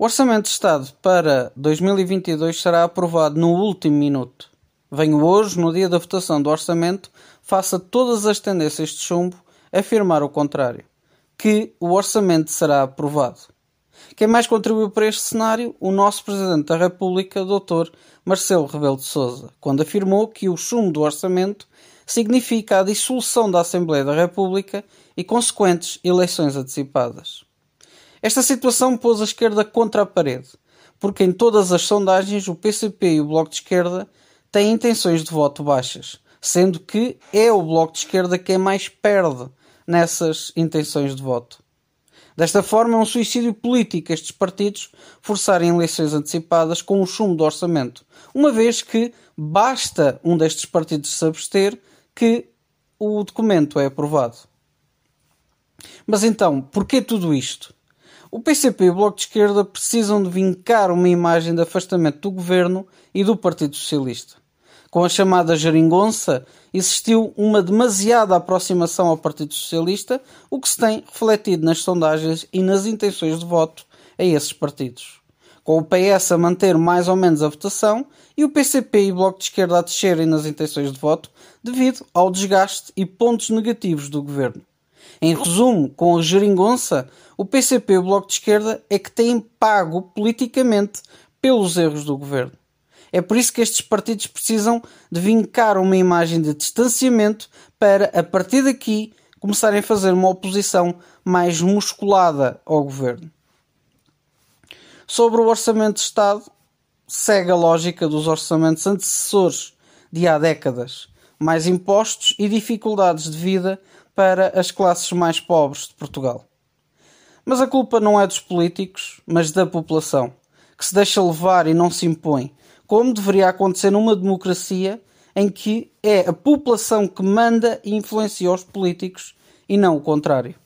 O Orçamento de Estado para 2022 será aprovado no último minuto. Venho hoje, no dia da votação do Orçamento, faça todas as tendências de chumbo, afirmar o contrário, que o Orçamento será aprovado. Quem mais contribuiu para este cenário? O nosso Presidente da República, Dr. Marcelo Rebelo de Sousa, quando afirmou que o chumbo do Orçamento significa a dissolução da Assembleia da República e consequentes eleições antecipadas. Esta situação pôs a esquerda contra a parede, porque em todas as sondagens o PCP e o Bloco de Esquerda têm intenções de voto baixas, sendo que é o Bloco de Esquerda quem mais perde nessas intenções de voto. Desta forma, é um suicídio político estes partidos forçarem eleições antecipadas com o chumbo do orçamento, uma vez que basta um destes partidos se abster que o documento é aprovado. Mas então, porquê tudo isto? O PCP e o Bloco de Esquerda precisam de vincar uma imagem de afastamento do governo e do Partido Socialista. Com a chamada geringonça, existiu uma demasiada aproximação ao Partido Socialista, o que se tem refletido nas sondagens e nas intenções de voto a esses partidos. Com o PS a manter mais ou menos a votação e o PCP e o Bloco de Esquerda a descerem nas intenções de voto devido ao desgaste e pontos negativos do governo. Em resumo, com a geringonça, o PCP e o Bloco de Esquerda é que têm pago politicamente pelos erros do governo. É por isso que estes partidos precisam de vincar uma imagem de distanciamento para, a partir daqui, começarem a fazer uma oposição mais musculada ao governo. Sobre o orçamento de Estado, segue a lógica dos orçamentos antecessores de há décadas. Mais impostos e dificuldades de vida para as classes mais pobres de Portugal. Mas a culpa não é dos políticos, mas da população, que se deixa levar e não se impõe, como deveria acontecer numa democracia em que é a população que manda e influencia os políticos e não o contrário.